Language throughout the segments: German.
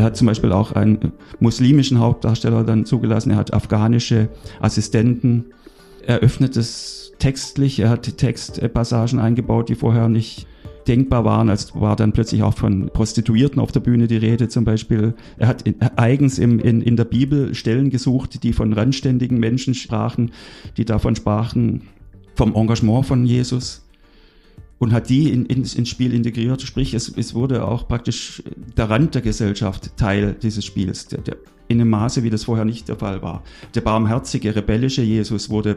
Er hat zum Beispiel auch einen muslimischen Hauptdarsteller dann zugelassen. Er hat afghanische Assistenten. Er öffnet es textlich. Er hat Textpassagen eingebaut, die vorher nicht denkbar waren. als war dann plötzlich auch von Prostituierten auf der Bühne die Rede zum Beispiel. Er hat eigens im, in, in der Bibel Stellen gesucht, die von randständigen Menschen sprachen, die davon sprachen, vom Engagement von Jesus und hat die in, in, ins Spiel integriert. Sprich, es, es wurde auch praktisch der Rand der Gesellschaft Teil dieses Spiels, der, der, in einem Maße, wie das vorher nicht der Fall war. Der barmherzige, rebellische Jesus wurde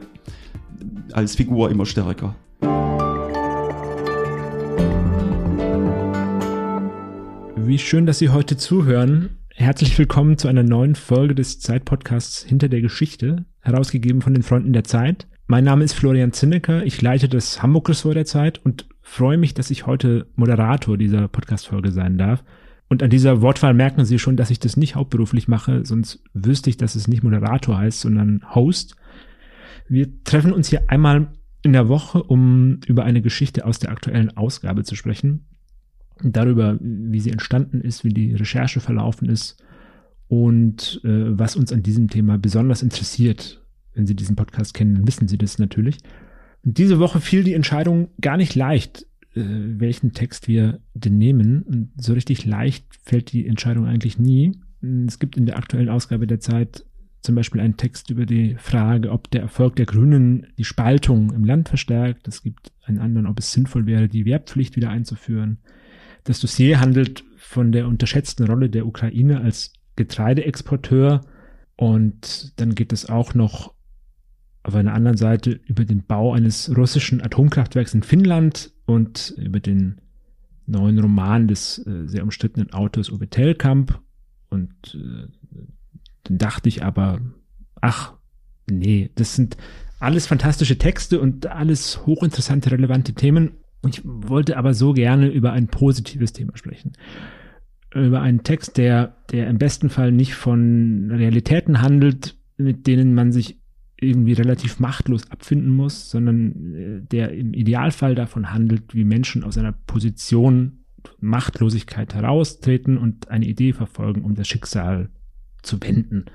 als Figur immer stärker. Wie schön, dass Sie heute zuhören. Herzlich willkommen zu einer neuen Folge des Zeitpodcasts Hinter der Geschichte, herausgegeben von den Freunden der Zeit. Mein Name ist Florian Zinnecker, ich leite das Hamburg-Ressort der Zeit und freue mich, dass ich heute Moderator dieser Podcast-Folge sein darf. Und an dieser Wortwahl merken Sie schon, dass ich das nicht hauptberuflich mache, sonst wüsste ich, dass es nicht Moderator heißt, sondern Host. Wir treffen uns hier einmal in der Woche, um über eine Geschichte aus der aktuellen Ausgabe zu sprechen. Darüber, wie sie entstanden ist, wie die Recherche verlaufen ist und äh, was uns an diesem Thema besonders interessiert wenn Sie diesen Podcast kennen, dann wissen Sie das natürlich. Diese Woche fiel die Entscheidung gar nicht leicht, äh, welchen Text wir denn nehmen. Und so richtig leicht fällt die Entscheidung eigentlich nie. Es gibt in der aktuellen Ausgabe der Zeit zum Beispiel einen Text über die Frage, ob der Erfolg der Grünen die Spaltung im Land verstärkt. Es gibt einen anderen, ob es sinnvoll wäre, die Wehrpflicht wieder einzuführen. Das Dossier handelt von der unterschätzten Rolle der Ukraine als Getreideexporteur. Und dann geht es auch noch auf einer anderen Seite über den Bau eines russischen Atomkraftwerks in Finnland und über den neuen Roman des äh, sehr umstrittenen Autors Uwe Tellkamp. Und äh, dann dachte ich aber, ach, nee, das sind alles fantastische Texte und alles hochinteressante, relevante Themen. Ich wollte aber so gerne über ein positives Thema sprechen. Über einen Text, der, der im besten Fall nicht von Realitäten handelt, mit denen man sich irgendwie relativ machtlos abfinden muss, sondern äh, der im Idealfall davon handelt, wie Menschen aus einer Position Machtlosigkeit heraustreten und eine Idee verfolgen, um das Schicksal zu wenden.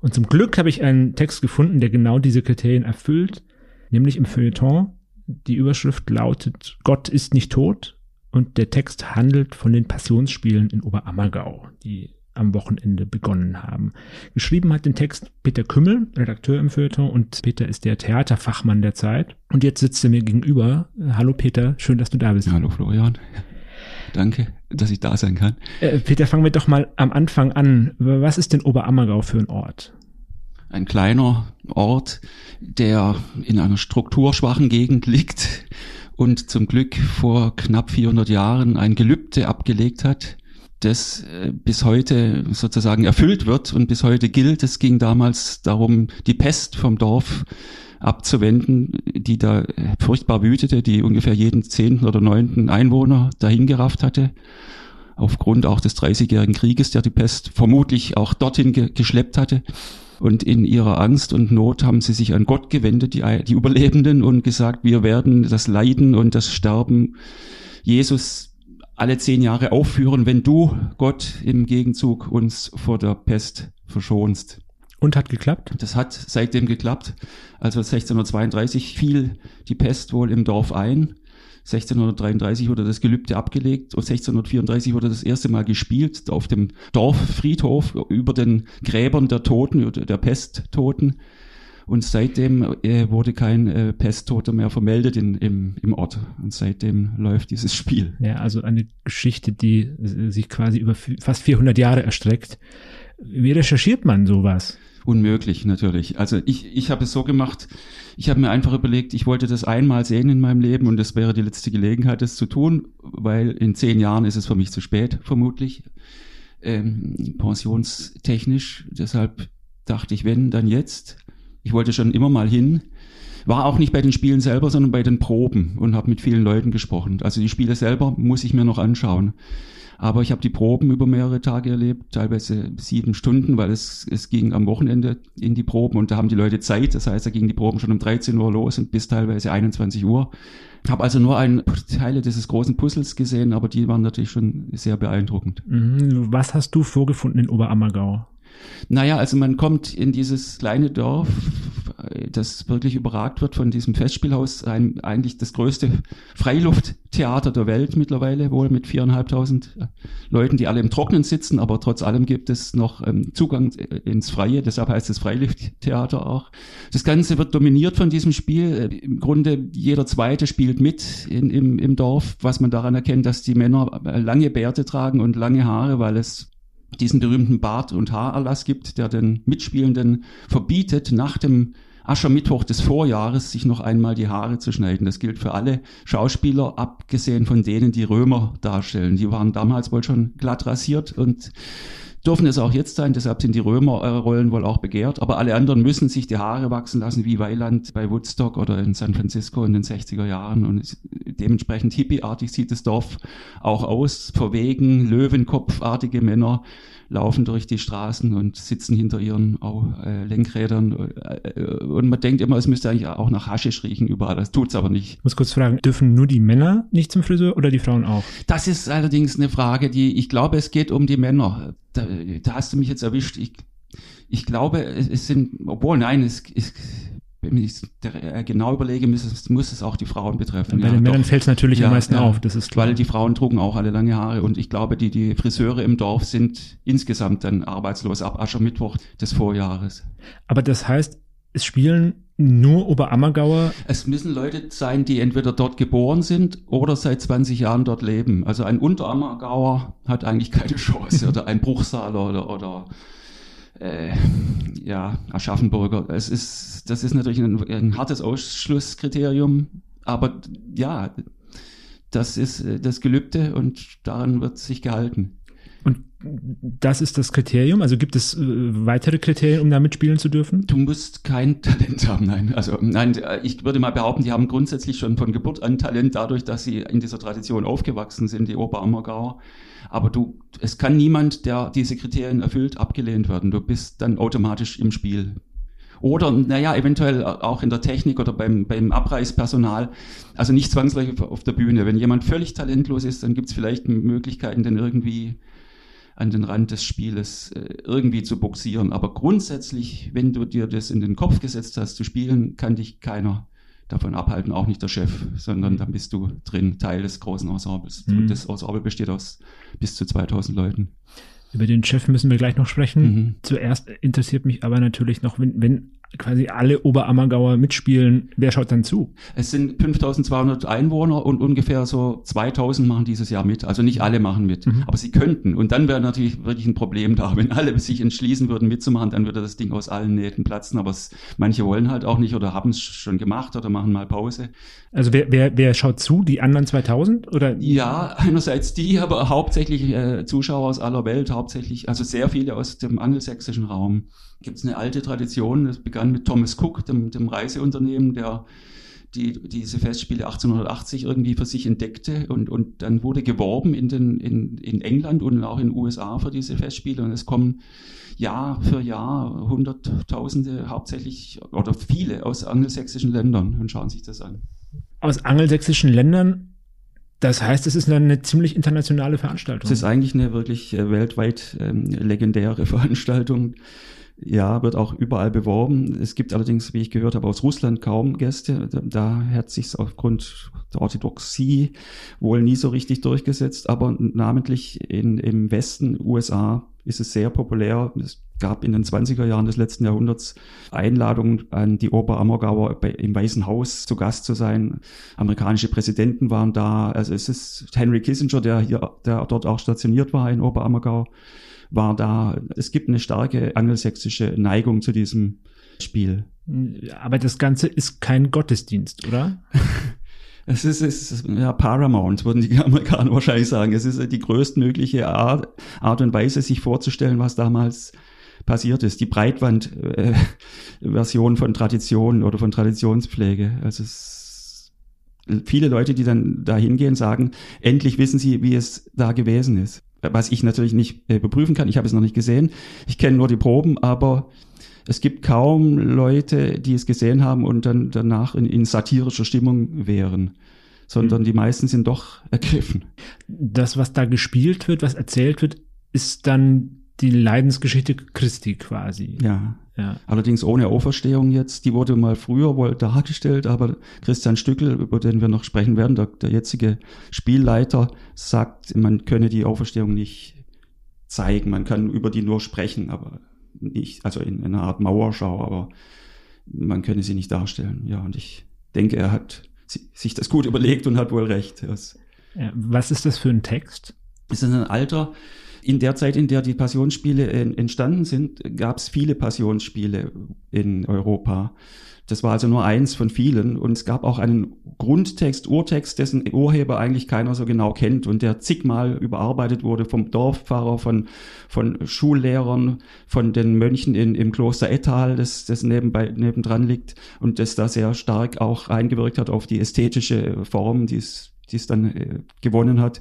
Und zum Glück habe ich einen Text gefunden, der genau diese Kriterien erfüllt, nämlich im Feuilleton. Die Überschrift lautet Gott ist nicht tot und der Text handelt von den Passionsspielen in Oberammergau, die am Wochenende begonnen haben. Geschrieben hat den Text Peter Kümmel, Redakteur im Feuilleton, und Peter ist der Theaterfachmann der Zeit. Und jetzt sitzt er mir gegenüber. Hallo Peter, schön, dass du da bist. Hallo Florian. Danke, dass ich da sein kann. Äh, Peter, fangen wir doch mal am Anfang an. Was ist denn Oberammergau für ein Ort? Ein kleiner Ort, der in einer strukturschwachen Gegend liegt und zum Glück vor knapp 400 Jahren ein Gelübde abgelegt hat, das äh, bis heute sozusagen erfüllt wird und bis heute gilt. Es ging damals darum, die Pest vom Dorf abzuwenden, die da furchtbar wütete, die ungefähr jeden zehnten oder neunten Einwohner dahingerafft hatte. Aufgrund auch des Dreißigjährigen Krieges, der die Pest vermutlich auch dorthin ge geschleppt hatte. Und in ihrer Angst und Not haben sie sich an Gott gewendet, die, die Überlebenden, und gesagt, wir werden das Leiden und das Sterben Jesus alle zehn Jahre aufführen, wenn du, Gott, im Gegenzug uns vor der Pest verschonst. Und hat geklappt? Das hat seitdem geklappt. Also 1632 fiel die Pest wohl im Dorf ein. 1633 wurde das Gelübde abgelegt und 1634 wurde das erste Mal gespielt auf dem Dorffriedhof über den Gräbern der Toten, der Pesttoten. Und seitdem äh, wurde kein äh, Pesttoter mehr vermeldet in, im, im Ort. Und seitdem läuft dieses Spiel. Ja, also eine Geschichte, die äh, sich quasi über fast 400 Jahre erstreckt. Wie recherchiert man sowas? Unmöglich, natürlich. Also ich, ich habe es so gemacht, ich habe mir einfach überlegt, ich wollte das einmal sehen in meinem Leben und das wäre die letzte Gelegenheit, das zu tun, weil in zehn Jahren ist es für mich zu spät, vermutlich, ähm, pensionstechnisch. Deshalb dachte ich, wenn, dann jetzt. Ich wollte schon immer mal hin. War auch nicht bei den Spielen selber, sondern bei den Proben und habe mit vielen Leuten gesprochen. Also die Spiele selber muss ich mir noch anschauen. Aber ich habe die Proben über mehrere Tage erlebt, teilweise sieben Stunden, weil es, es ging am Wochenende in die Proben und da haben die Leute Zeit. Das heißt, da gingen die Proben schon um 13 Uhr los und bis teilweise 21 Uhr. Habe also nur ein Teile dieses großen Puzzles gesehen, aber die waren natürlich schon sehr beeindruckend. Mhm. Was hast du vorgefunden in Oberammergau? Naja, also man kommt in dieses kleine Dorf, das wirklich überragt wird von diesem Festspielhaus, ein, eigentlich das größte Freilufttheater der Welt mittlerweile, wohl mit viereinhalbtausend Leuten, die alle im Trocknen sitzen, aber trotz allem gibt es noch ähm, Zugang ins Freie, deshalb heißt es Freilufttheater auch. Das Ganze wird dominiert von diesem Spiel. Im Grunde jeder Zweite spielt mit in, im, im Dorf, was man daran erkennt, dass die Männer lange Bärte tragen und lange Haare, weil es diesen berühmten Bart- und Haarerlass gibt, der den Mitspielenden verbietet, nach dem Aschermittwoch des Vorjahres sich noch einmal die Haare zu schneiden. Das gilt für alle Schauspieler, abgesehen von denen, die Römer darstellen. Die waren damals wohl schon glatt rasiert und dürfen es auch jetzt sein, deshalb sind die Römerrollen wohl auch begehrt, aber alle anderen müssen sich die Haare wachsen lassen, wie Weiland bei Woodstock oder in San Francisco in den 60er Jahren. Und dementsprechend hippieartig sieht das Dorf auch aus, verwegen, Löwenkopfartige Männer laufen durch die Straßen und sitzen hinter ihren äh, Lenkrädern. Äh, und man denkt immer, es müsste eigentlich auch nach Haschisch riechen überall, das tut's aber nicht. Ich muss kurz fragen, dürfen nur die Männer nicht zum Friseur oder die Frauen auch? Das ist allerdings eine Frage, die, ich glaube, es geht um die Männer. Da, da hast du mich jetzt erwischt. Ich, ich glaube, es sind, obwohl nein, es, es wenn ich äh, genau überlege, muss es, muss es auch die Frauen betreffen. Bei ja, den Männern fällt es natürlich ja, am meisten ja, auf, das ist klar. Weil die Frauen trugen auch alle lange Haare und ich glaube, die, die Friseure im Dorf sind insgesamt dann arbeitslos ab Aschermittwoch des Vorjahres. Aber das heißt, es spielen nur Oberammergauer? Es müssen Leute sein, die entweder dort geboren sind oder seit 20 Jahren dort leben. Also ein Unterammergauer hat eigentlich keine Chance oder ein Bruchsaler oder, oder äh, ja, Aschaffenburger. Es ist, das ist natürlich ein, ein hartes Ausschlusskriterium, aber ja, das ist äh, das Gelübde und daran wird sich gehalten. Das ist das Kriterium? Also gibt es äh, weitere Kriterien, um da mitspielen zu dürfen? Du musst kein Talent haben, nein. Also nein, ich würde mal behaupten, die haben grundsätzlich schon von Geburt an Talent, dadurch, dass sie in dieser Tradition aufgewachsen sind, die Oberammergauer. Aber du, es kann niemand, der diese Kriterien erfüllt, abgelehnt werden. Du bist dann automatisch im Spiel. Oder, naja, eventuell auch in der Technik oder beim, beim Abreißpersonal. Also nicht zwangsläufig auf der Bühne. Wenn jemand völlig talentlos ist, dann gibt es vielleicht Möglichkeiten, den irgendwie an den Rand des Spieles äh, irgendwie zu boxieren. Aber grundsätzlich, wenn du dir das in den Kopf gesetzt hast zu spielen, kann dich keiner davon abhalten, auch nicht der Chef, sondern dann bist du drin, Teil des großen Ensembles. Mhm. Und das Ensemble besteht aus bis zu 2000 Leuten. Über den Chef müssen wir gleich noch sprechen. Mhm. Zuerst interessiert mich aber natürlich noch, wenn, wenn quasi alle Oberammergauer mitspielen, wer schaut dann zu? Es sind 5200 Einwohner und ungefähr so 2000 machen dieses Jahr mit. Also nicht alle machen mit, mhm. aber sie könnten. Und dann wäre natürlich wirklich ein Problem da. Wenn alle sich entschließen würden mitzumachen, dann würde das Ding aus allen Nähten platzen. Aber es, manche wollen halt auch nicht oder haben es schon gemacht oder machen mal Pause. Also wer, wer, wer schaut zu? Die anderen 2000? Oder? Ja, einerseits die, aber hauptsächlich äh, Zuschauer aus aller Welt, hauptsächlich, also sehr viele aus dem angelsächsischen Raum gibt es eine alte Tradition. Das begann mit Thomas Cook, dem, dem Reiseunternehmen, der die, diese Festspiele 1880 irgendwie für sich entdeckte und, und dann wurde geworben in, den, in, in England und auch in den USA für diese Festspiele und es kommen Jahr für Jahr Hunderttausende hauptsächlich oder viele aus angelsächsischen Ländern und schauen sich das an. Aus angelsächsischen Ländern das heißt, es ist eine ziemlich internationale Veranstaltung. Es ist eigentlich eine wirklich äh, weltweit ähm, legendäre Veranstaltung. Ja, wird auch überall beworben. Es gibt allerdings, wie ich gehört habe, aus Russland kaum Gäste. Da hat sich aufgrund der Orthodoxie wohl nie so richtig durchgesetzt. Aber namentlich in, im Westen USA ist es sehr populär. Es gab in den 20er Jahren des letzten Jahrhunderts Einladungen an die Oper Ammergauer im Weißen Haus zu Gast zu sein. Amerikanische Präsidenten waren da. Also es ist Henry Kissinger, der hier, der dort auch stationiert war in Oper Ammergau war da, es gibt eine starke angelsächsische Neigung zu diesem Spiel. Aber das Ganze ist kein Gottesdienst, oder? Es ist, es ist ja, paramount, würden die Amerikaner wahrscheinlich sagen. Es ist die größtmögliche Art, Art und Weise, sich vorzustellen, was damals passiert ist. Die Breitband-Version äh, von Tradition oder von Traditionspflege. Also es, viele Leute, die dann da hingehen, sagen, endlich wissen sie, wie es da gewesen ist. Was ich natürlich nicht äh, beprüfen kann. Ich habe es noch nicht gesehen. Ich kenne nur die Proben, aber es gibt kaum Leute, die es gesehen haben und dann danach in, in satirischer Stimmung wären sondern mhm. die meisten sind doch ergriffen. Das, was da gespielt wird, was erzählt wird, ist dann die Leidensgeschichte Christi quasi. Ja. ja. Allerdings ohne Auferstehung jetzt. Die wurde mal früher wohl dargestellt, aber Christian Stückel, über den wir noch sprechen werden, der, der jetzige Spielleiter, sagt, man könne die Auferstehung nicht zeigen. Man kann über die nur sprechen, aber nicht, also in, in einer Art Mauerschau, aber man könne sie nicht darstellen. Ja, und ich denke, er hat sich das gut überlegt und hat wohl recht. Ja, was ist das für ein Text? Es ist ein alter, in der Zeit, in der die Passionsspiele entstanden sind, gab es viele Passionsspiele in Europa. Das war also nur eins von vielen. Und es gab auch einen Grundtext, Urtext, dessen Urheber eigentlich keiner so genau kennt und der zigmal überarbeitet wurde vom Dorfpfarrer, von, von Schullehrern, von den Mönchen in, im Kloster Ettal, das, das nebenbei, nebendran liegt und das da sehr stark auch eingewirkt hat auf die ästhetische Form, die es, die es dann äh, gewonnen hat.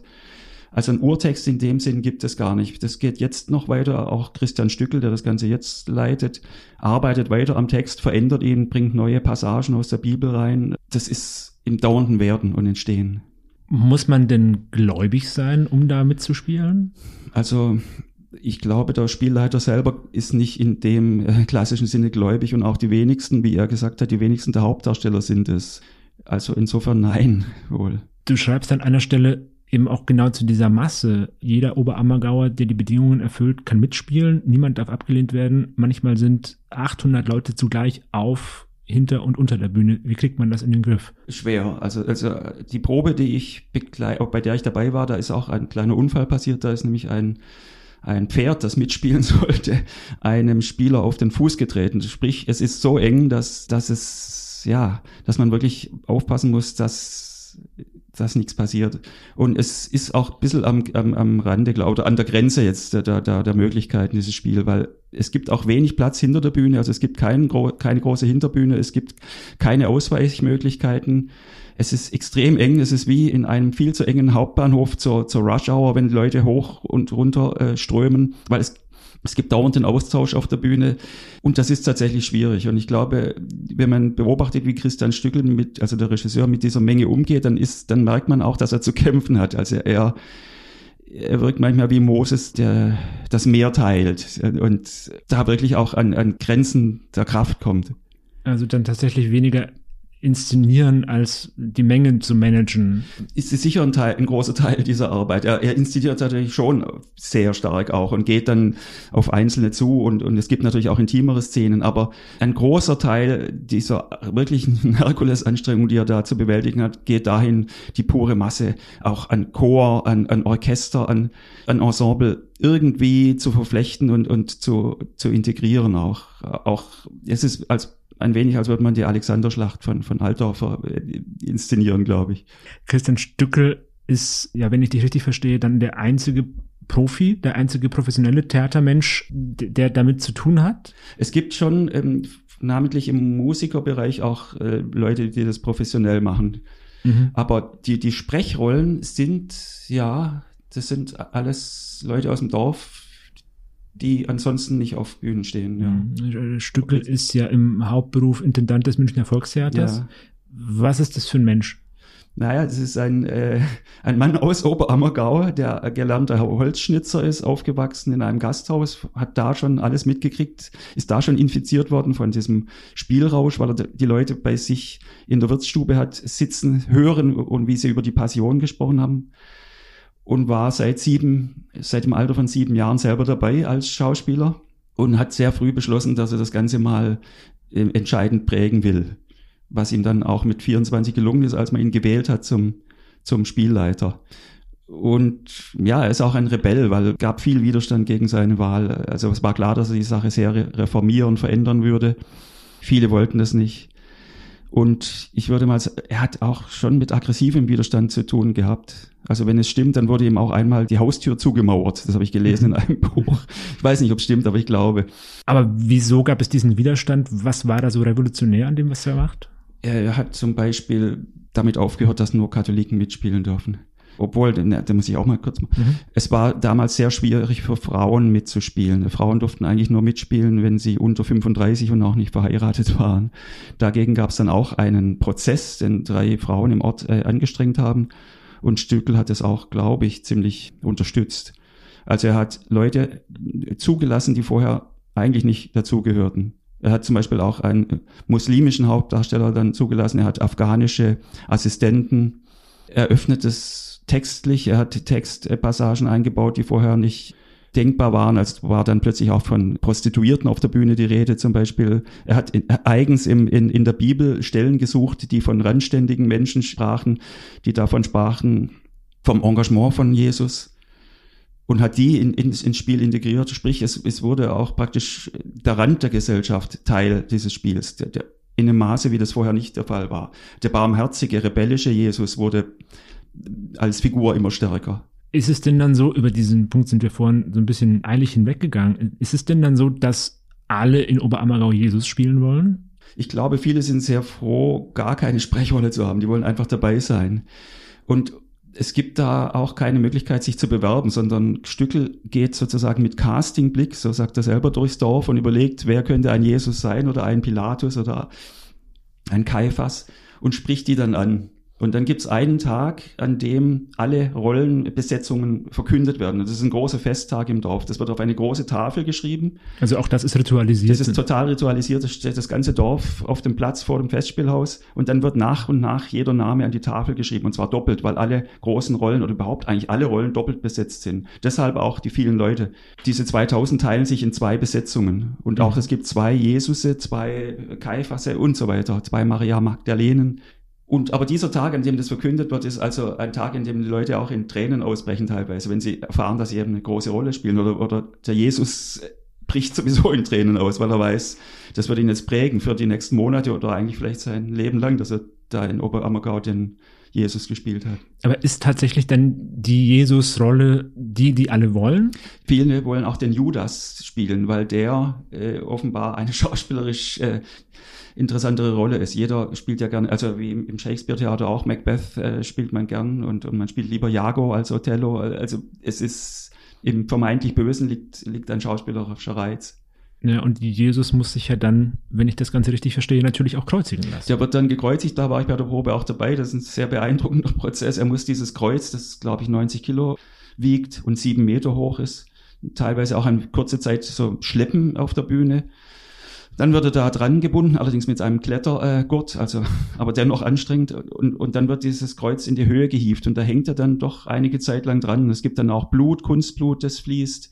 Also ein Urtext in dem Sinn gibt es gar nicht. Das geht jetzt noch weiter. Auch Christian Stückel, der das Ganze jetzt leitet, arbeitet weiter am Text, verändert ihn, bringt neue Passagen aus der Bibel rein. Das ist im dauernden Werden und Entstehen. Muss man denn gläubig sein, um da mitzuspielen? Also ich glaube, der Spielleiter selber ist nicht in dem äh, klassischen Sinne gläubig und auch die wenigsten, wie er gesagt hat, die wenigsten der Hauptdarsteller sind es. Also insofern nein, wohl. Du schreibst an einer Stelle, eben auch genau zu dieser Masse. Jeder Oberammergauer, der die Bedingungen erfüllt, kann mitspielen. Niemand darf abgelehnt werden. Manchmal sind 800 Leute zugleich auf, hinter und unter der Bühne. Wie kriegt man das in den Griff? Schwer. Also, also die Probe, die ich bei der ich dabei war, da ist auch ein kleiner Unfall passiert. Da ist nämlich ein ein Pferd, das mitspielen sollte, einem Spieler auf den Fuß getreten. Sprich, es ist so eng, dass, dass es, ja, dass man wirklich aufpassen muss, dass dass nichts passiert. Und es ist auch ein bisschen am, am, am Rande, glaube ich, an der Grenze jetzt der, der, der Möglichkeiten dieses Spiel, weil es gibt auch wenig Platz hinter der Bühne, also es gibt kein, keine große Hinterbühne, es gibt keine Ausweichmöglichkeiten. Es ist extrem eng, es ist wie in einem viel zu engen Hauptbahnhof zur, zur Rush Hour, wenn Leute hoch und runter äh, strömen, weil es es gibt dauernd den Austausch auf der Bühne und das ist tatsächlich schwierig. Und ich glaube, wenn man beobachtet, wie Christian Stückel mit, also der Regisseur mit dieser Menge umgeht, dann ist, dann merkt man auch, dass er zu kämpfen hat. Also er, er wirkt manchmal wie Moses, der das Meer teilt und da wirklich auch an, an Grenzen der Kraft kommt. Also dann tatsächlich weniger inszenieren, als die Mengen zu managen. Ist sicher ein, Teil, ein großer Teil dieser Arbeit. Er, er inszeniert natürlich schon sehr stark auch und geht dann auf Einzelne zu und, und es gibt natürlich auch intimere Szenen, aber ein großer Teil dieser wirklichen Herkulesanstrengung, die er da zu bewältigen hat, geht dahin, die pure Masse auch an Chor, an, an Orchester, an, an Ensemble irgendwie zu verflechten und, und zu, zu integrieren auch. Auch es ist als ein wenig, als würde man die Alexanderschlacht von, von Altdorfer äh, inszenieren, glaube ich. Christian Stückel ist, ja, wenn ich dich richtig verstehe, dann der einzige Profi, der einzige professionelle Theatermensch, der damit zu tun hat? Es gibt schon ähm, namentlich im Musikerbereich auch äh, Leute, die das professionell machen. Mhm. Aber die, die Sprechrollen sind, ja, das sind alles Leute aus dem Dorf, die ansonsten nicht auf Bühnen stehen. Ja. Mhm. Stückel ist ja im Hauptberuf Intendant des Münchner Volkstheaters. Ja. Was ist das für ein Mensch? Naja, das ist ein, äh, ein Mann aus Oberammergau, der gelernter Holzschnitzer ist, aufgewachsen in einem Gasthaus, hat da schon alles mitgekriegt, ist da schon infiziert worden von diesem Spielrausch, weil er die Leute bei sich in der Wirtsstube hat sitzen, hören und wie sie über die Passion gesprochen haben und war seit sieben, seit dem Alter von sieben Jahren selber dabei als Schauspieler und hat sehr früh beschlossen, dass er das Ganze mal äh, entscheidend prägen will. Was ihm dann auch mit 24 gelungen ist, als man ihn gewählt hat zum, zum Spielleiter. Und ja, er ist auch ein Rebell, weil gab viel Widerstand gegen seine Wahl. Also es war klar, dass er die Sache sehr reformieren, verändern würde. Viele wollten das nicht. Und ich würde mal sagen, er hat auch schon mit aggressivem Widerstand zu tun gehabt. Also wenn es stimmt, dann wurde ihm auch einmal die Haustür zugemauert. Das habe ich gelesen in einem Buch. Ich weiß nicht, ob es stimmt, aber ich glaube. Aber wieso gab es diesen Widerstand? Was war da so revolutionär an dem, was er macht? Er hat zum Beispiel damit aufgehört, dass nur Katholiken mitspielen dürfen. Obwohl, da muss ich auch mal kurz machen. Mhm. Es war damals sehr schwierig für Frauen mitzuspielen. Frauen durften eigentlich nur mitspielen, wenn sie unter 35 und auch nicht verheiratet waren. Dagegen gab es dann auch einen Prozess, den drei Frauen im Ort äh, angestrengt haben. Und Stückel hat es auch, glaube ich, ziemlich unterstützt. Also er hat Leute zugelassen, die vorher eigentlich nicht dazugehörten. Er hat zum Beispiel auch einen muslimischen Hauptdarsteller dann zugelassen. Er hat afghanische Assistenten. Er öffnet es textlich. Er hat Textpassagen eingebaut, die vorher nicht denkbar waren. Also war dann plötzlich auch von Prostituierten auf der Bühne die Rede zum Beispiel. Er hat eigens im, in, in der Bibel Stellen gesucht, die von randständigen Menschen sprachen, die davon sprachen, vom Engagement von Jesus und hat die in, in, ins Spiel integriert. Sprich, es, es wurde auch praktisch der Rand der Gesellschaft Teil dieses Spiels, der, der, in einem Maße, wie das vorher nicht der Fall war. Der barmherzige, rebellische Jesus wurde als Figur immer stärker. Ist es denn dann so, über diesen Punkt sind wir vorhin so ein bisschen eilig hinweggegangen, ist es denn dann so, dass alle in Oberammergau Jesus spielen wollen? Ich glaube, viele sind sehr froh, gar keine Sprechrolle zu haben. Die wollen einfach dabei sein. Und es gibt da auch keine Möglichkeit, sich zu bewerben, sondern Stückel geht sozusagen mit Castingblick, so sagt er selber, durchs Dorf und überlegt, wer könnte ein Jesus sein oder ein Pilatus oder ein Kaiphas und spricht die dann an. Und dann gibt es einen Tag, an dem alle Rollenbesetzungen verkündet werden. Und das ist ein großer Festtag im Dorf. Das wird auf eine große Tafel geschrieben. Also auch das ist ritualisiert. Das ist total ritualisiert. Das steht das ganze Dorf auf dem Platz vor dem Festspielhaus. Und dann wird nach und nach jeder Name an die Tafel geschrieben. Und zwar doppelt, weil alle großen Rollen oder überhaupt eigentlich alle Rollen doppelt besetzt sind. Deshalb auch die vielen Leute. Diese 2000 teilen sich in zwei Besetzungen. Und auch mhm. es gibt zwei Jesusse, zwei Kaiphasse und so weiter. Zwei Maria Magdalenen und aber dieser Tag, an dem das verkündet wird, ist also ein Tag, in dem die Leute auch in Tränen ausbrechen teilweise, wenn sie erfahren, dass sie eben eine große Rolle spielen oder, oder der Jesus bricht sowieso in Tränen aus, weil er weiß, das wird ihn jetzt prägen für die nächsten Monate oder eigentlich vielleicht sein Leben lang, dass er da in Oberammergau den Jesus gespielt hat. Aber ist tatsächlich dann die Jesus-Rolle die, die alle wollen? Viele wollen auch den Judas spielen, weil der äh, offenbar eine schauspielerisch äh, interessantere Rolle ist. Jeder spielt ja gerne, also wie im Shakespeare-Theater auch, Macbeth äh, spielt man gern und, und man spielt lieber Jago als Othello. Also es ist im vermeintlich Bösen liegt, liegt ein schauspielerischer Reiz. Ja, und Jesus muss sich ja dann, wenn ich das Ganze richtig verstehe, natürlich auch kreuzigen lassen. Der wird dann gekreuzigt, da war ich bei der Probe auch dabei. Das ist ein sehr beeindruckender Prozess. Er muss dieses Kreuz, das glaube ich 90 Kilo wiegt und sieben Meter hoch ist, teilweise auch eine kurze Zeit so schleppen auf der Bühne. Dann wird er da dran gebunden, allerdings mit einem Klettergurt, also aber dennoch anstrengend. Und, und dann wird dieses Kreuz in die Höhe gehievt und da hängt er dann doch einige Zeit lang dran. Es gibt dann auch Blut, Kunstblut, das fließt.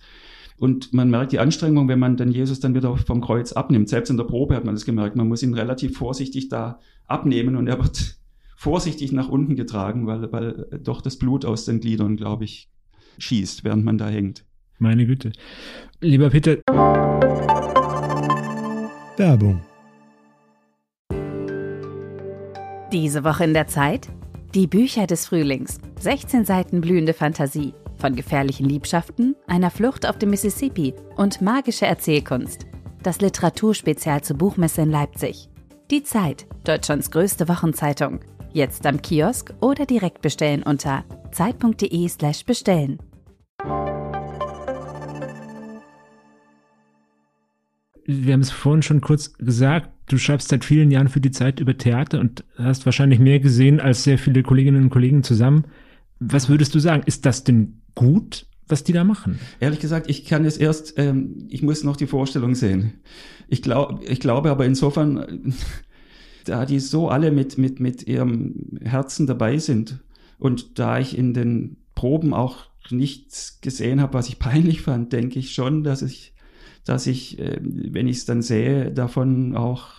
Und man merkt die Anstrengung, wenn man dann Jesus dann wieder vom Kreuz abnimmt. Selbst in der Probe hat man das gemerkt. Man muss ihn relativ vorsichtig da abnehmen und er wird vorsichtig nach unten getragen, weil, weil doch das Blut aus den Gliedern, glaube ich, schießt, während man da hängt. Meine Güte. Lieber Peter. Werbung. Diese Woche in der Zeit? Die Bücher des Frühlings. 16 Seiten blühende Fantasie. Von gefährlichen Liebschaften, einer Flucht auf dem Mississippi und magische Erzählkunst. Das Literaturspezial zur Buchmesse in Leipzig. Die Zeit, Deutschlands größte Wochenzeitung. Jetzt am Kiosk oder direkt bestellen unter zeit.de/slash bestellen. wir haben es vorhin schon kurz gesagt, du schreibst seit vielen Jahren für die Zeit über Theater und hast wahrscheinlich mehr gesehen als sehr viele Kolleginnen und Kollegen zusammen. Was würdest du sagen? Ist das denn gut, was die da machen? Ehrlich gesagt, ich kann es erst, ähm, ich muss noch die Vorstellung sehen. Ich, glaube, ich glaube aber insofern, da die so alle mit, mit, mit ihrem Herzen dabei sind und da ich in den Proben auch nichts gesehen habe, was ich peinlich fand, denke ich schon, dass ich dass ich, äh, wenn ich es dann sehe, davon auch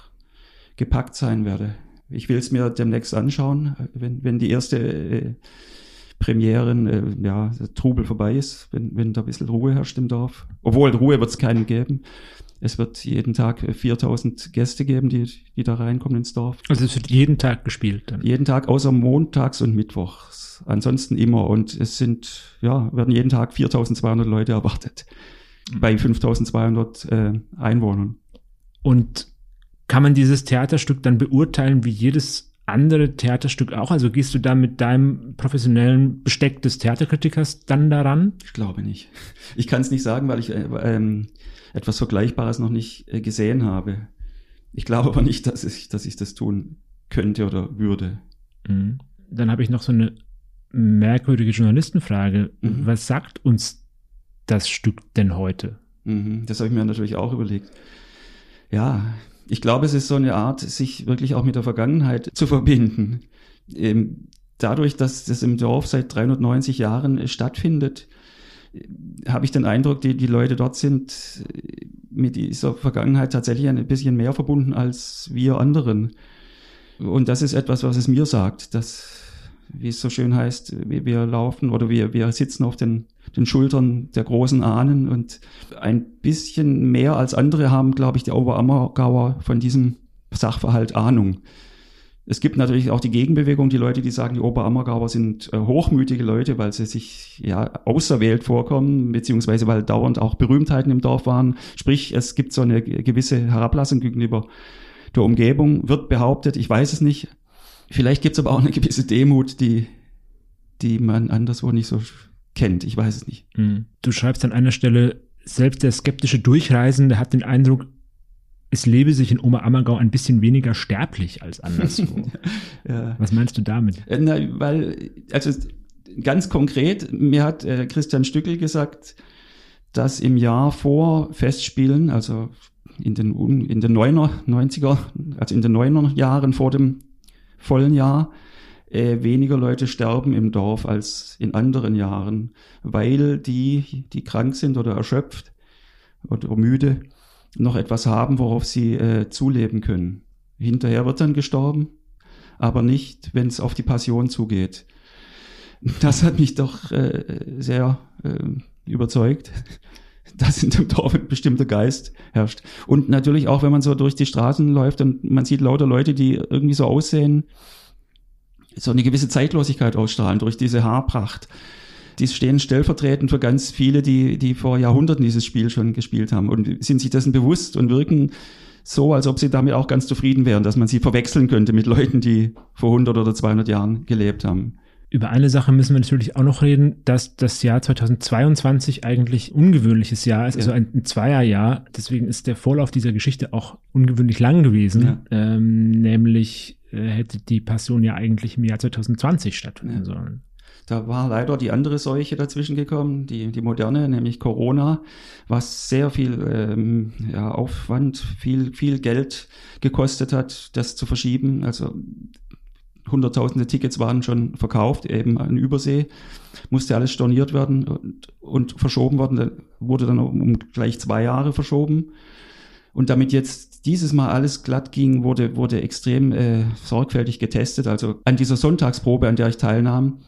gepackt sein werde. Ich will es mir demnächst anschauen, wenn, wenn die erste äh, Premieren, äh, ja, Trubel vorbei ist, wenn, wenn da ein bisschen Ruhe herrscht im Dorf. Obwohl Ruhe wird es keinen geben. Es wird jeden Tag 4000 Gäste geben, die, die da reinkommen ins Dorf. Also es wird jeden Tag gespielt dann? Jeden Tag, außer montags und mittwochs. Ansonsten immer. Und es sind, ja, werden jeden Tag 4200 Leute erwartet. Bei 5200 äh, Einwohnern. Und kann man dieses Theaterstück dann beurteilen wie jedes andere Theaterstück auch? Also gehst du da mit deinem professionellen Besteck des Theaterkritikers dann daran? Ich glaube nicht. Ich kann es nicht sagen, weil ich äh, ähm, etwas Vergleichbares noch nicht äh, gesehen habe. Ich glaube aber nicht, dass ich, dass ich das tun könnte oder würde. Mhm. Dann habe ich noch so eine merkwürdige Journalistenfrage. Mhm. Was sagt uns das Stück denn heute? Mhm. Das habe ich mir natürlich auch überlegt. Ja, ich glaube, es ist so eine Art, sich wirklich auch mit der Vergangenheit zu verbinden. Ähm, dadurch, dass das im Dorf seit 390 Jahren stattfindet, habe ich den Eindruck, die, die Leute dort sind mit dieser Vergangenheit tatsächlich ein bisschen mehr verbunden als wir anderen. Und das ist etwas, was es mir sagt, dass, wie es so schön heißt, wir laufen oder wir, wir sitzen auf den, den Schultern der großen Ahnen und ein bisschen mehr als andere haben, glaube ich, die Oberammergauer von diesem Sachverhalt Ahnung. Es gibt natürlich auch die Gegenbewegung, die Leute, die sagen, die Oberammergauer sind äh, hochmütige Leute, weil sie sich ja auserwählt vorkommen, beziehungsweise weil dauernd auch Berühmtheiten im Dorf waren. Sprich, es gibt so eine gewisse Herablassung gegenüber der Umgebung, wird behauptet, ich weiß es nicht. Vielleicht gibt es aber auch eine gewisse Demut, die, die man anderswo nicht so kennt. Ich weiß es nicht. Hm. Du schreibst an einer Stelle, selbst der skeptische Durchreisende hat den Eindruck, es lebe sich in Oma Ammergau ein bisschen weniger sterblich als anderswo. ja. Was meinst du damit? Äh, na, weil, also ganz konkret, mir hat äh, Christian Stückel gesagt, dass im Jahr vor Festspielen, also in den, in den 90er, also in den 9er Jahren vor dem vollen Jahr, äh, weniger Leute sterben im Dorf als in anderen Jahren, weil die, die krank sind oder erschöpft oder müde, noch etwas haben, worauf sie äh, zuleben können. Hinterher wird dann gestorben, aber nicht, wenn es auf die Passion zugeht. Das hat mich doch äh, sehr äh, überzeugt, dass in dem Dorf ein bestimmter Geist herrscht. Und natürlich auch, wenn man so durch die Straßen läuft und man sieht lauter Leute, die irgendwie so aussehen, so eine gewisse Zeitlosigkeit ausstrahlen durch diese Haarpracht die stehen stellvertretend für ganz viele, die, die vor Jahrhunderten dieses Spiel schon gespielt haben und sind sich dessen bewusst und wirken so, als ob sie damit auch ganz zufrieden wären, dass man sie verwechseln könnte mit Leuten, die vor 100 oder 200 Jahren gelebt haben. Über eine Sache müssen wir natürlich auch noch reden, dass das Jahr 2022 eigentlich ungewöhnliches Jahr ist, also ja. also ein, Zweierjahr. Deswegen ist der Vorlauf dieser Geschichte auch ungewöhnlich lang gewesen. Ja. Ähm, nämlich äh, hätte die Passion ja eigentlich im Jahr 2020 stattfinden ja. sollen. Da war leider die andere Seuche dazwischen gekommen, die, die moderne, nämlich Corona, was sehr viel ähm, ja, Aufwand, viel, viel Geld gekostet hat, das zu verschieben. Also hunderttausende Tickets waren schon verkauft, eben an Übersee, musste alles storniert werden und, und verschoben worden, wurde dann um, um gleich zwei Jahre verschoben. Und damit jetzt dieses Mal alles glatt ging, wurde, wurde extrem äh, sorgfältig getestet. Also an dieser Sonntagsprobe, an der ich teilnahm,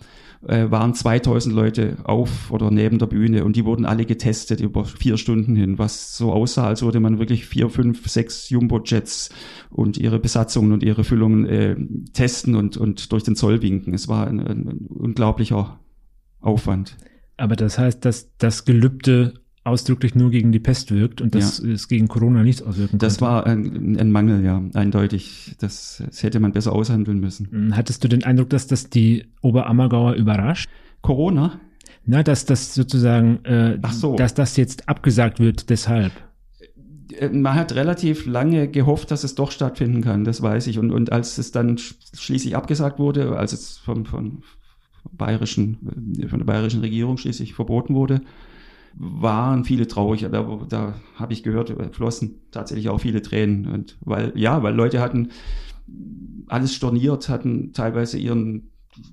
äh, waren 2000 Leute auf oder neben der Bühne und die wurden alle getestet über vier Stunden hin, was so aussah, als würde man wirklich vier, fünf, sechs Jumbo-Jets und ihre Besatzungen und ihre Füllungen äh, testen und, und durch den Zoll winken. Es war ein, ein unglaublicher Aufwand. Aber das heißt, dass das Gelübde ausdrücklich nur gegen die Pest wirkt und das ja. ist gegen Corona nicht auswirken Das konnte. war ein, ein, Mangel, ja, eindeutig. Das, das, hätte man besser aushandeln müssen. Hm, hattest du den Eindruck, dass das die Oberammergauer überrascht? Corona? Na, dass das sozusagen, äh, so. dass das jetzt abgesagt wird deshalb. Äh, man hat relativ lange gehofft, dass es doch stattfinden kann, das weiß ich. Und, und als es dann schließlich abgesagt wurde, als es vom, vom bayerischen, äh, von der bayerischen Regierung schließlich verboten wurde, waren viele traurig. Da, da habe ich gehört, flossen tatsächlich auch viele Tränen. Und weil, ja, weil Leute hatten alles storniert, hatten teilweise ihren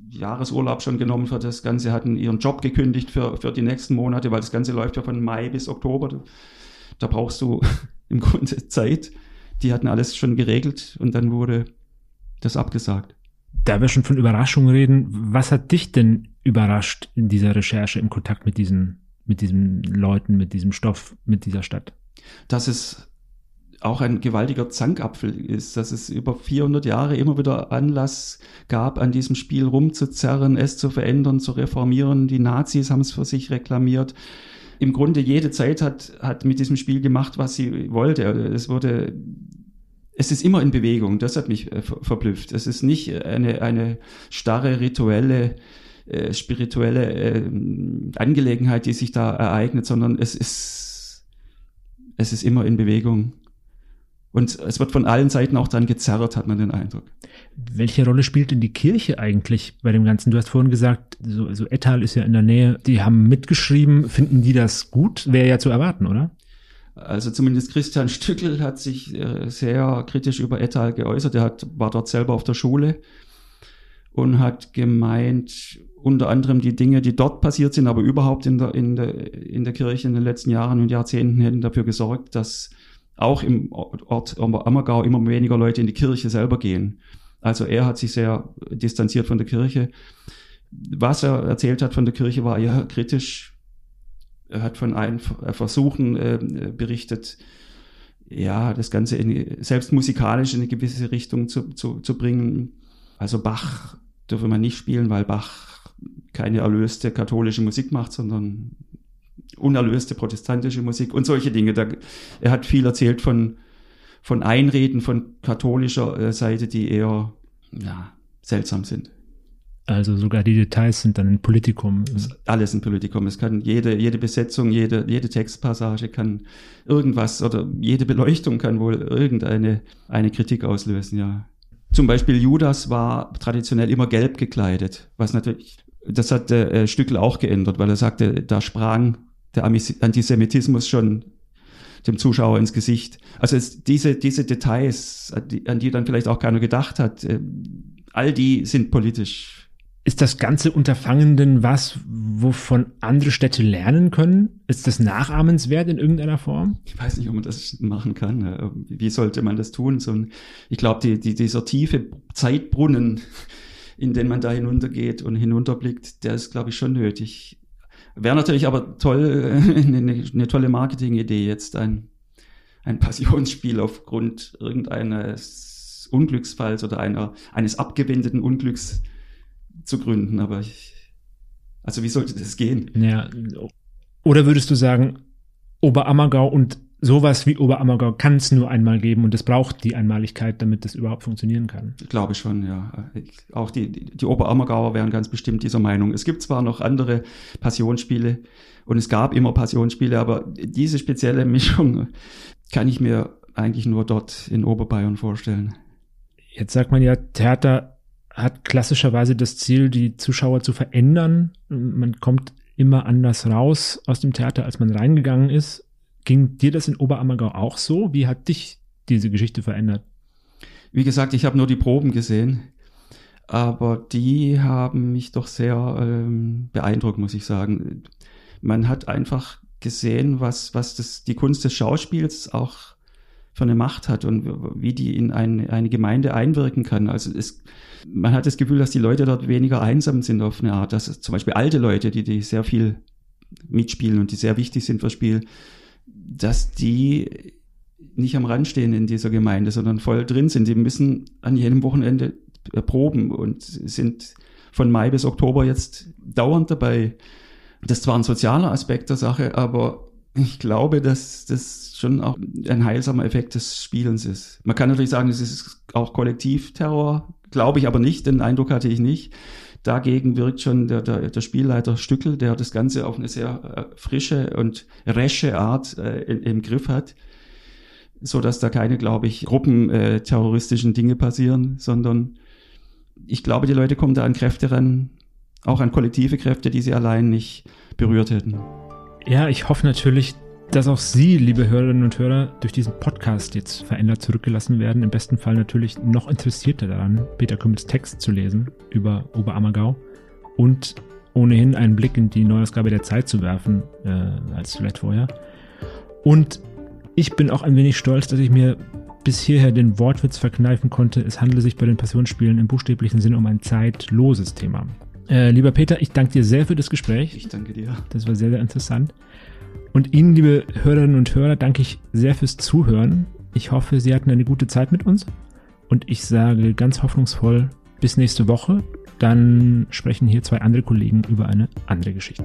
Jahresurlaub schon genommen für das Ganze, hatten ihren Job gekündigt für, für die nächsten Monate, weil das Ganze läuft ja von Mai bis Oktober. Da brauchst du im Grunde Zeit. Die hatten alles schon geregelt und dann wurde das abgesagt. Da wir schon von Überraschung reden, was hat dich denn überrascht in dieser Recherche im Kontakt mit diesen mit diesen Leuten, mit diesem Stoff, mit dieser Stadt? Dass es auch ein gewaltiger Zankapfel ist, dass es über 400 Jahre immer wieder Anlass gab, an diesem Spiel rumzuzerren, es zu verändern, zu reformieren. Die Nazis haben es für sich reklamiert. Im Grunde jede Zeit hat, hat mit diesem Spiel gemacht, was sie wollte. Es wurde, es ist immer in Bewegung. Das hat mich äh, verblüfft. Es ist nicht eine, eine starre rituelle, äh, spirituelle äh, Angelegenheit, die sich da ereignet, sondern es ist, es ist immer in Bewegung. Und es wird von allen Seiten auch dann gezerrt, hat man den Eindruck. Welche Rolle spielt denn die Kirche eigentlich bei dem Ganzen? Du hast vorhin gesagt, so, so Ettal ist ja in der Nähe. Die haben mitgeschrieben. Finden die das gut? Wäre ja zu erwarten, oder? Also zumindest Christian Stückel hat sich äh, sehr kritisch über Ettal geäußert. Er hat, war dort selber auf der Schule und hat gemeint, unter anderem die Dinge, die dort passiert sind, aber überhaupt in der, in der, in der Kirche in den letzten Jahren und Jahrzehnten hätten dafür gesorgt, dass auch im Ort Ammergau immer weniger Leute in die Kirche selber gehen. Also er hat sich sehr distanziert von der Kirche. Was er erzählt hat von der Kirche war eher kritisch. Er hat von einem Versuchen äh, berichtet, ja, das Ganze in, selbst musikalisch in eine gewisse Richtung zu, zu, zu bringen. Also Bach dürfe man nicht spielen, weil Bach keine erlöste katholische Musik macht, sondern unerlöste protestantische Musik und solche Dinge. Da, er hat viel erzählt von, von Einreden von katholischer äh, Seite, die eher ja, seltsam sind. Also sogar die Details sind dann ein Politikum. Alles ein Politikum. Es kann jede, jede Besetzung, jede, jede Textpassage kann irgendwas oder jede Beleuchtung kann wohl irgendeine eine Kritik auslösen, ja. Zum Beispiel Judas war traditionell immer gelb gekleidet, was natürlich, das hat äh, Stückel auch geändert, weil er sagte, da sprang der Antisemitismus schon dem Zuschauer ins Gesicht. Also es, diese, diese Details, an die, an die dann vielleicht auch keiner gedacht hat, äh, all die sind politisch. Ist das ganze Unterfangen denn was, wovon andere Städte lernen können? Ist das nachahmenswert in irgendeiner Form? Ich weiß nicht, ob man das machen kann. Wie sollte man das tun? So ein, ich glaube, die, die, dieser tiefe Zeitbrunnen, in den man da hinuntergeht und hinunterblickt, der ist, glaube ich, schon nötig. Wäre natürlich aber toll, eine, eine tolle Marketingidee jetzt ein, ein Passionsspiel aufgrund irgendeines Unglücksfalls oder einer, eines abgewendeten Unglücks zu gründen. Aber ich, also wie sollte das gehen? Ja. Oder würdest du sagen, Oberammergau und sowas wie Oberammergau kann es nur einmal geben und es braucht die Einmaligkeit, damit das überhaupt funktionieren kann. Ich glaube schon, ja. Auch die, die, die Oberammergauer wären ganz bestimmt dieser Meinung. Es gibt zwar noch andere Passionsspiele und es gab immer Passionsspiele, aber diese spezielle Mischung kann ich mir eigentlich nur dort in Oberbayern vorstellen. Jetzt sagt man ja, Theater hat klassischerweise das Ziel, die Zuschauer zu verändern. Man kommt immer anders raus aus dem Theater, als man reingegangen ist. Ging dir das in Oberammergau auch so? Wie hat dich diese Geschichte verändert? Wie gesagt, ich habe nur die Proben gesehen, aber die haben mich doch sehr ähm, beeindruckt, muss ich sagen. Man hat einfach gesehen, was, was das, die Kunst des Schauspiels auch für eine Macht hat und wie die in eine, eine Gemeinde einwirken kann. Also es, man hat das Gefühl, dass die Leute dort weniger einsam sind auf eine Art. Dass zum Beispiel alte Leute, die, die sehr viel mitspielen und die sehr wichtig sind fürs Spiel, dass die nicht am Rand stehen in dieser Gemeinde, sondern voll drin sind. Die müssen an jedem Wochenende proben und sind von Mai bis Oktober jetzt dauernd dabei. Das ist zwar ein sozialer Aspekt der Sache, aber ich glaube, dass das schon auch ein heilsamer Effekt des Spielens ist. Man kann natürlich sagen, es ist auch Kollektivterror, glaube ich aber nicht, den Eindruck hatte ich nicht. Dagegen wirkt schon der, der, der Spielleiter Stückel, der das Ganze auf eine sehr äh, frische und resche Art äh, in, im Griff hat, so dass da keine, glaube ich, gruppenterroristischen äh, Dinge passieren, sondern ich glaube, die Leute kommen da an Kräfte ran, auch an kollektive Kräfte, die sie allein nicht berührt hätten. Ja, ich hoffe natürlich, dass auch Sie, liebe Hörerinnen und Hörer, durch diesen Podcast jetzt verändert zurückgelassen werden. Im besten Fall natürlich noch interessierter daran, Peter Kümmels Text zu lesen über Oberammergau und ohnehin einen Blick in die Neuausgabe der Zeit zu werfen, äh, als vielleicht vorher. Und ich bin auch ein wenig stolz, dass ich mir bis hierher den Wortwitz verkneifen konnte. Es handele sich bei den Passionsspielen im buchstäblichen Sinne um ein zeitloses Thema. Äh, lieber Peter, ich danke dir sehr für das Gespräch. Ich danke dir. Das war sehr, sehr interessant. Und Ihnen, liebe Hörerinnen und Hörer, danke ich sehr fürs Zuhören. Ich hoffe, Sie hatten eine gute Zeit mit uns. Und ich sage ganz hoffnungsvoll, bis nächste Woche. Dann sprechen hier zwei andere Kollegen über eine andere Geschichte.